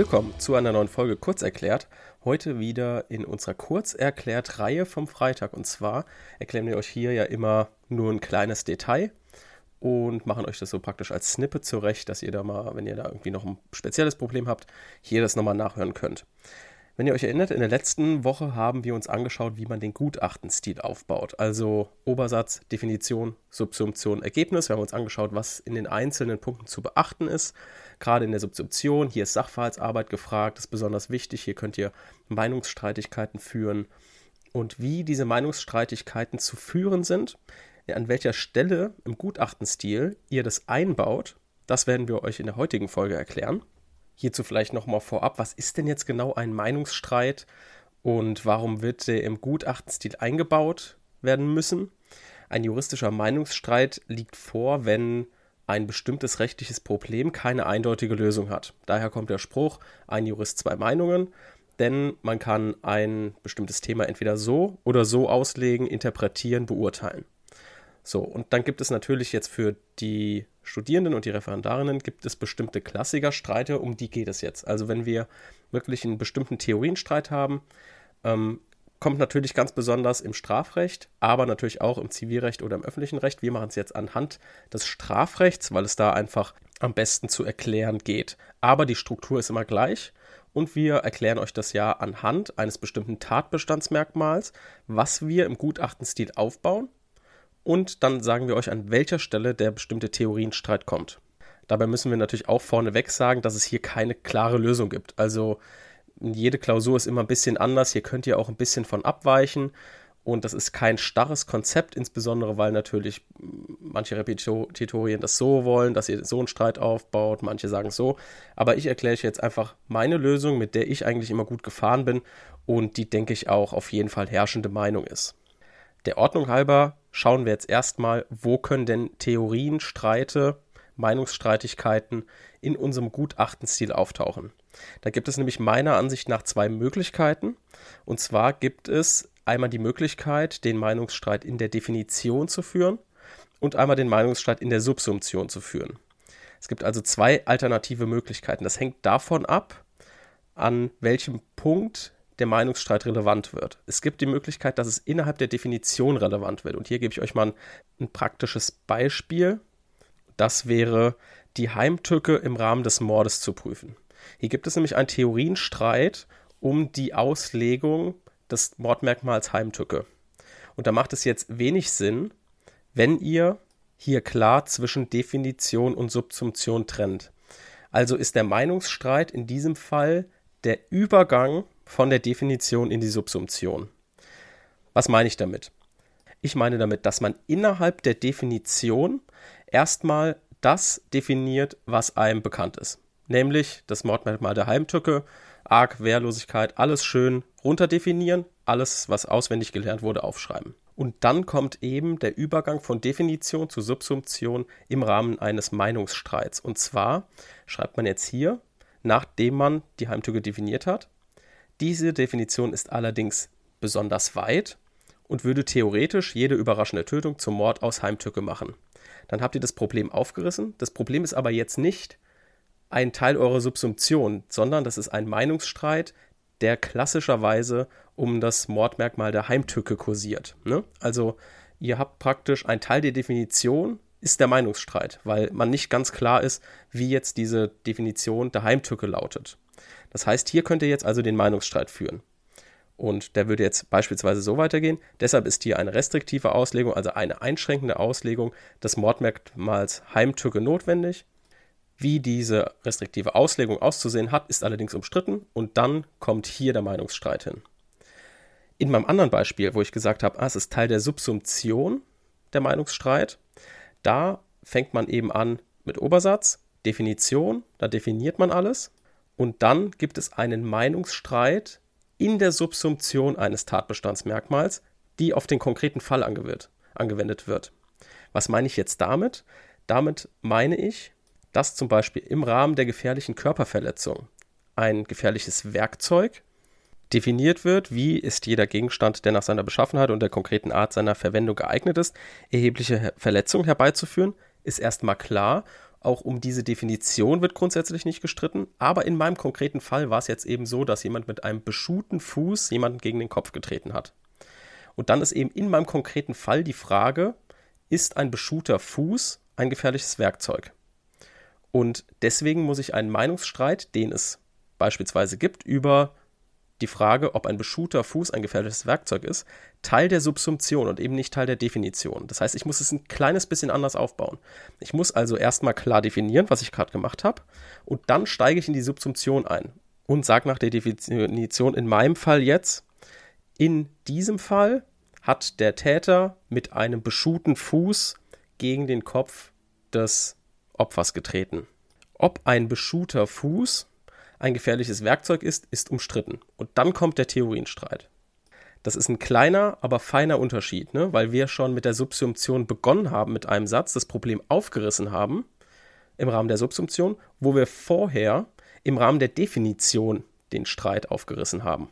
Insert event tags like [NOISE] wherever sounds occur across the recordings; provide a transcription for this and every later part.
Willkommen zu einer neuen Folge Kurzerklärt. Heute wieder in unserer Kurzerklärt-Reihe vom Freitag. Und zwar erklären wir euch hier ja immer nur ein kleines Detail und machen euch das so praktisch als Snippet zurecht, dass ihr da mal, wenn ihr da irgendwie noch ein spezielles Problem habt, hier das nochmal nachhören könnt. Wenn ihr euch erinnert, in der letzten Woche haben wir uns angeschaut, wie man den Gutachtenstil aufbaut. Also Obersatz, Definition, Subsumption, Ergebnis. Wir haben uns angeschaut, was in den einzelnen Punkten zu beachten ist. Gerade in der Subsumption, hier ist Sachverhaltsarbeit gefragt, das ist besonders wichtig. Hier könnt ihr Meinungsstreitigkeiten führen. Und wie diese Meinungsstreitigkeiten zu führen sind, an welcher Stelle im Gutachtenstil ihr das einbaut, das werden wir euch in der heutigen Folge erklären. Hierzu vielleicht nochmal vorab, was ist denn jetzt genau ein Meinungsstreit und warum wird der im Gutachtenstil eingebaut werden müssen? Ein juristischer Meinungsstreit liegt vor, wenn ein bestimmtes rechtliches Problem keine eindeutige Lösung hat. Daher kommt der Spruch, ein Jurist zwei Meinungen, denn man kann ein bestimmtes Thema entweder so oder so auslegen, interpretieren, beurteilen. So, und dann gibt es natürlich jetzt für die Studierenden und die Referendarinnen gibt es bestimmte Klassikerstreite, um die geht es jetzt. Also wenn wir wirklich einen bestimmten Theorienstreit haben, ähm, kommt natürlich ganz besonders im Strafrecht, aber natürlich auch im Zivilrecht oder im öffentlichen Recht. Wir machen es jetzt anhand des Strafrechts, weil es da einfach am besten zu erklären geht. Aber die Struktur ist immer gleich und wir erklären euch das ja anhand eines bestimmten Tatbestandsmerkmals, was wir im Gutachtenstil aufbauen und dann sagen wir euch, an welcher Stelle der bestimmte Theorienstreit kommt. Dabei müssen wir natürlich auch vorneweg sagen, dass es hier keine klare Lösung gibt. Also jede Klausur ist immer ein bisschen anders. Hier könnt ihr auch ein bisschen von abweichen. Und das ist kein starres Konzept, insbesondere weil natürlich manche Repetitorien das so wollen, dass ihr so einen Streit aufbaut, manche sagen so. Aber ich erkläre euch jetzt einfach meine Lösung, mit der ich eigentlich immer gut gefahren bin und die, denke ich, auch auf jeden Fall herrschende Meinung ist. Der Ordnung halber schauen wir jetzt erstmal, wo können denn Theorien, Streite, Meinungsstreitigkeiten in unserem Gutachtenstil auftauchen. Da gibt es nämlich meiner Ansicht nach zwei Möglichkeiten. Und zwar gibt es einmal die Möglichkeit, den Meinungsstreit in der Definition zu führen und einmal den Meinungsstreit in der Subsumption zu führen. Es gibt also zwei alternative Möglichkeiten. Das hängt davon ab, an welchem Punkt der Meinungsstreit relevant wird. Es gibt die Möglichkeit, dass es innerhalb der Definition relevant wird. Und hier gebe ich euch mal ein, ein praktisches Beispiel. Das wäre die Heimtücke im Rahmen des Mordes zu prüfen. Hier gibt es nämlich einen Theorienstreit um die Auslegung des Mordmerkmals Heimtücke. Und da macht es jetzt wenig Sinn, wenn ihr hier klar zwischen Definition und Subsumption trennt. Also ist der Meinungsstreit in diesem Fall der Übergang von der Definition in die Subsumption. Was meine ich damit? Ich meine damit, dass man innerhalb der Definition erstmal das definiert, was einem bekannt ist. Nämlich das Mordmerkmal der Heimtücke, Arg, Wehrlosigkeit, alles schön runterdefinieren, alles, was auswendig gelernt wurde, aufschreiben. Und dann kommt eben der Übergang von Definition zu Subsumption im Rahmen eines Meinungsstreits. Und zwar schreibt man jetzt hier, nachdem man die Heimtücke definiert hat, diese Definition ist allerdings besonders weit und würde theoretisch jede überraschende Tötung zum Mord aus Heimtücke machen. Dann habt ihr das Problem aufgerissen. Das Problem ist aber jetzt nicht ein Teil eurer Subsumption, sondern das ist ein Meinungsstreit, der klassischerweise um das Mordmerkmal der Heimtücke kursiert. Ne? Also ihr habt praktisch ein Teil der Definition ist der Meinungsstreit, weil man nicht ganz klar ist, wie jetzt diese Definition der Heimtücke lautet. Das heißt, hier könnt ihr jetzt also den Meinungsstreit führen. Und der würde jetzt beispielsweise so weitergehen. Deshalb ist hier eine restriktive Auslegung, also eine einschränkende Auslegung des Mordmerkmals Heimtücke notwendig. Wie diese restriktive Auslegung auszusehen hat, ist allerdings umstritten und dann kommt hier der Meinungsstreit hin. In meinem anderen Beispiel, wo ich gesagt habe, ah, es ist Teil der Subsumption, der Meinungsstreit, da fängt man eben an mit Obersatz, Definition, da definiert man alles und dann gibt es einen Meinungsstreit in der Subsumption eines Tatbestandsmerkmals, die auf den konkreten Fall angewendet wird. Was meine ich jetzt damit? Damit meine ich, dass zum Beispiel im Rahmen der gefährlichen Körperverletzung ein gefährliches Werkzeug definiert wird, wie ist jeder Gegenstand, der nach seiner Beschaffenheit und der konkreten Art seiner Verwendung geeignet ist, erhebliche Verletzungen herbeizuführen, ist erstmal klar Auch um diese Definition wird grundsätzlich nicht gestritten. Aber in meinem konkreten Fall war es jetzt eben so, dass jemand mit einem beschuhten Fuß jemanden gegen den Kopf getreten hat. Und dann ist eben in meinem konkreten Fall die Frage, ist ein beschuhter Fuß ein gefährliches Werkzeug? Und deswegen muss ich einen Meinungsstreit, den es beispielsweise gibt, über die Frage, ob ein beschuhter Fuß ein gefährliches Werkzeug ist, Teil der Subsumption und eben nicht Teil der Definition. Das heißt, ich muss es ein kleines bisschen anders aufbauen. Ich muss also erstmal klar definieren, was ich gerade gemacht habe, und dann steige ich in die Subsumption ein und sage nach der Definition in meinem Fall jetzt, in diesem Fall hat der Täter mit einem beschuhten Fuß gegen den Kopf des Opfers getreten. Ob ein beschuhter Fuß ein gefährliches Werkzeug ist, ist umstritten. Und dann kommt der Theorienstreit. Das ist ein kleiner, aber feiner Unterschied, ne? weil wir schon mit der Subsumption begonnen haben mit einem Satz, das Problem aufgerissen haben im Rahmen der Subsumption, wo wir vorher im Rahmen der Definition den Streit aufgerissen haben.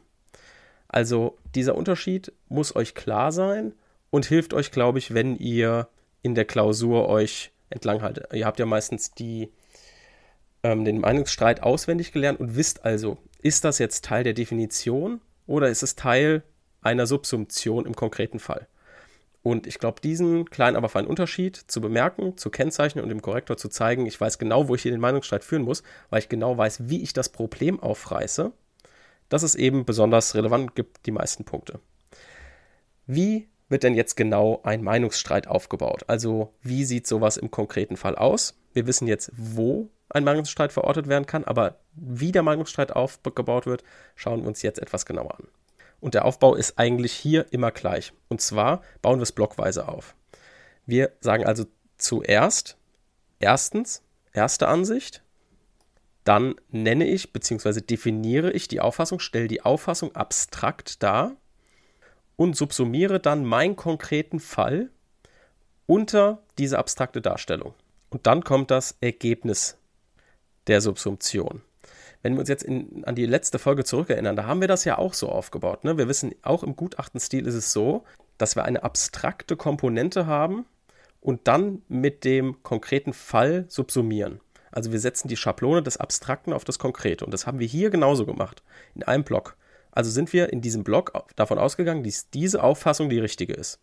Also dieser Unterschied muss euch klar sein und hilft euch, glaube ich, wenn ihr in der Klausur euch entlang haltet. Ihr habt ja meistens die ähm, den Meinungsstreit auswendig gelernt und wisst also, ist das jetzt Teil der Definition oder ist es Teil einer Subsumption im konkreten Fall? Und ich glaube, diesen kleinen, aber feinen Unterschied zu bemerken, zu kennzeichnen und dem Korrektor zu zeigen, ich weiß genau, wo ich hier den Meinungsstreit führen muss, weil ich genau weiß, wie ich das Problem aufreiße, das ist eben besonders relevant, gibt die meisten Punkte. Wie wird denn jetzt genau ein Meinungsstreit aufgebaut? Also wie sieht sowas im konkreten Fall aus? Wir wissen jetzt, wo ein Meinungsstreit verortet werden kann, aber wie der Meinungsstreit aufgebaut wird, schauen wir uns jetzt etwas genauer an. Und der Aufbau ist eigentlich hier immer gleich. Und zwar bauen wir es blockweise auf. Wir sagen also zuerst, erstens, erste Ansicht, dann nenne ich bzw. definiere ich die Auffassung, stelle die Auffassung abstrakt dar und subsumiere dann meinen konkreten Fall unter diese abstrakte Darstellung. Und dann kommt das Ergebnis der Subsumption. Wenn wir uns jetzt in, an die letzte Folge zurückerinnern, da haben wir das ja auch so aufgebaut. Ne? Wir wissen, auch im Gutachtenstil ist es so, dass wir eine abstrakte Komponente haben und dann mit dem konkreten Fall subsumieren. Also wir setzen die Schablone des Abstrakten auf das Konkrete. Und das haben wir hier genauso gemacht, in einem Block. Also sind wir in diesem Block davon ausgegangen, dass diese Auffassung die richtige ist.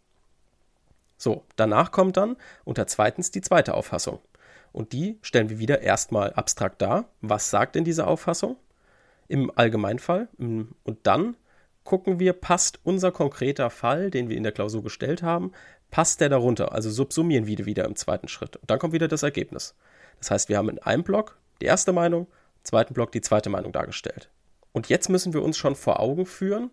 So, danach kommt dann unter zweitens die zweite Auffassung. Und die stellen wir wieder erstmal abstrakt dar. Was sagt denn diese Auffassung im Allgemeinfall? Und dann gucken wir, passt unser konkreter Fall, den wir in der Klausur gestellt haben, passt der darunter? Also subsumieren wir wieder im zweiten Schritt. Und dann kommt wieder das Ergebnis. Das heißt, wir haben in einem Block die erste Meinung, im zweiten Block die zweite Meinung dargestellt. Und jetzt müssen wir uns schon vor Augen führen,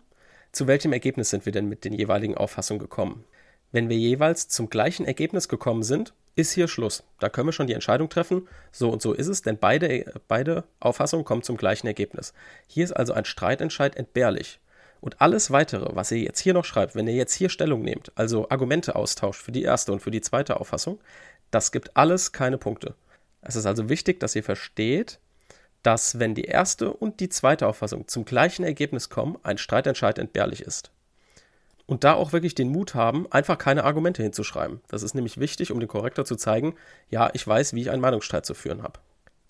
zu welchem Ergebnis sind wir denn mit den jeweiligen Auffassungen gekommen. Wenn wir jeweils zum gleichen Ergebnis gekommen sind, ist hier Schluss. Da können wir schon die Entscheidung treffen, so und so ist es, denn beide, beide Auffassungen kommen zum gleichen Ergebnis. Hier ist also ein Streitentscheid entbehrlich. Und alles weitere, was ihr jetzt hier noch schreibt, wenn ihr jetzt hier Stellung nehmt, also Argumente austauscht für die erste und für die zweite Auffassung, das gibt alles keine Punkte. Es ist also wichtig, dass ihr versteht, dass wenn die erste und die zweite Auffassung zum gleichen Ergebnis kommen, ein Streitentscheid entbehrlich ist und da auch wirklich den Mut haben, einfach keine Argumente hinzuschreiben. Das ist nämlich wichtig, um dem Korrektor zu zeigen, ja, ich weiß, wie ich einen Meinungsstreit zu führen habe.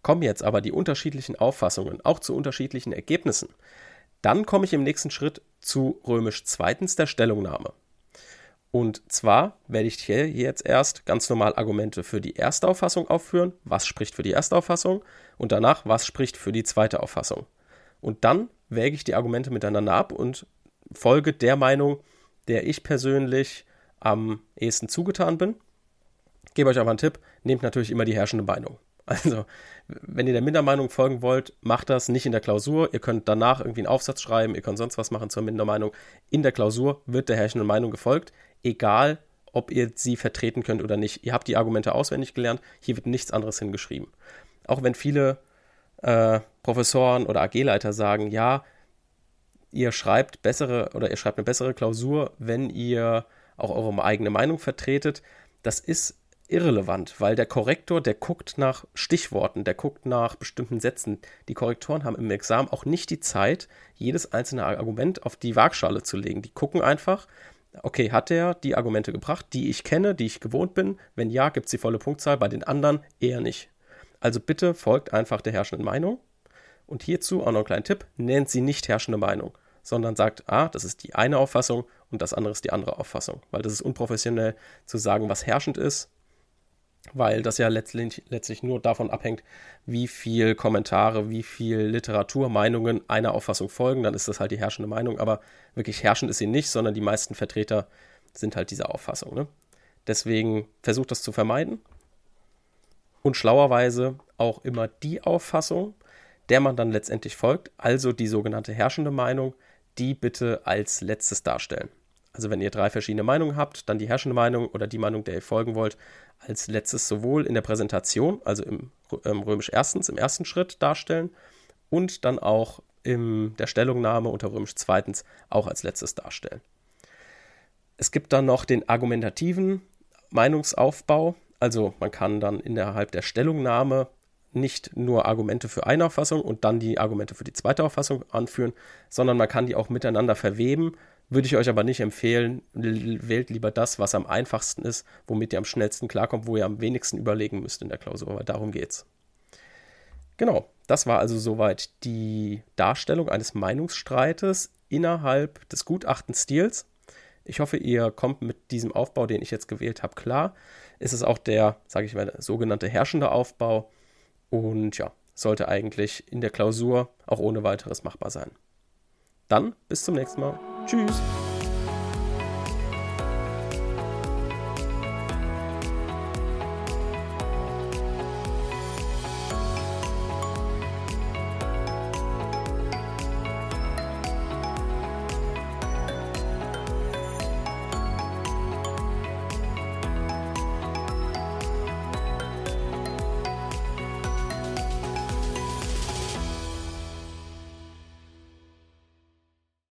Kommen jetzt aber die unterschiedlichen Auffassungen auch zu unterschiedlichen Ergebnissen, dann komme ich im nächsten Schritt zu römisch zweitens der Stellungnahme. Und zwar werde ich hier jetzt erst ganz normal Argumente für die erste Auffassung aufführen, was spricht für die erste Auffassung, und danach, was spricht für die zweite Auffassung. Und dann wäge ich die Argumente miteinander ab und folge der Meinung, der ich persönlich am ehesten zugetan bin. Gebe euch aber einen Tipp, nehmt natürlich immer die herrschende Meinung. [LAUGHS] Also, wenn ihr der Mindermeinung folgen wollt, macht das nicht in der Klausur. Ihr könnt danach irgendwie einen Aufsatz schreiben, ihr könnt sonst was machen zur Mindermeinung. In der Klausur wird der herrschenden Meinung gefolgt, egal ob ihr sie vertreten könnt oder nicht. Ihr habt die Argumente auswendig gelernt, hier wird nichts anderes hingeschrieben. Auch wenn viele äh, Professoren oder AG-Leiter sagen, ja, ihr schreibt bessere oder ihr schreibt eine bessere Klausur, wenn ihr auch eure eigene Meinung vertretet. Das ist irrelevant, weil der Korrektor, der guckt nach Stichworten, der guckt nach bestimmten Sätzen. Die Korrektoren haben im Examen auch nicht die Zeit, jedes einzelne Argument auf die Waagschale zu legen. Die gucken einfach, okay, hat er die Argumente gebracht, die ich kenne, die ich gewohnt bin? Wenn ja, gibt es die volle Punktzahl, bei den anderen eher nicht. Also bitte folgt einfach der herrschenden Meinung. Und hierzu auch noch einen kleinen Tipp, nennt sie nicht herrschende Meinung, sondern sagt, ah, das ist die eine Auffassung und das andere ist die andere Auffassung. Weil das ist unprofessionell zu sagen, was herrschend ist, weil das ja letztlich, letztlich nur davon abhängt, wie viel Kommentare, wie viel Literatur, Meinungen einer Auffassung folgen, dann ist das halt die herrschende Meinung, aber wirklich herrschend ist sie nicht, sondern die meisten Vertreter sind halt diese Auffassung. Ne? Deswegen versucht das zu vermeiden und schlauerweise auch immer die Auffassung, der man dann letztendlich folgt, also die sogenannte herrschende Meinung, die bitte als letztes darstellen. Also wenn ihr drei verschiedene Meinungen habt, dann die herrschende Meinung oder die Meinung, der ihr folgen wollt, als letztes sowohl in der Präsentation, also im, im römisch erstens, im ersten Schritt darstellen und dann auch in der Stellungnahme unter römisch zweitens auch als letztes darstellen. Es gibt dann noch den argumentativen Meinungsaufbau, also man kann dann innerhalb der Stellungnahme nicht nur Argumente für eine Auffassung und dann die Argumente für die zweite Auffassung anführen, sondern man kann die auch miteinander verweben. Würde ich euch aber nicht empfehlen. Wählt lieber das, was am einfachsten ist, womit ihr am schnellsten klarkommt, wo ihr am wenigsten überlegen müsst in der Klausur, weil darum geht's. Genau, das war also soweit die Darstellung eines Meinungsstreites innerhalb des Gutachtenstils. Ich hoffe, ihr kommt mit diesem Aufbau, den ich jetzt gewählt habe, klar. Es ist auch der, sage ich mal, sogenannte herrschende Aufbau und ja, sollte eigentlich in der Klausur auch ohne weiteres machbar sein. Dann bis zum nächsten Mal. Tschüss.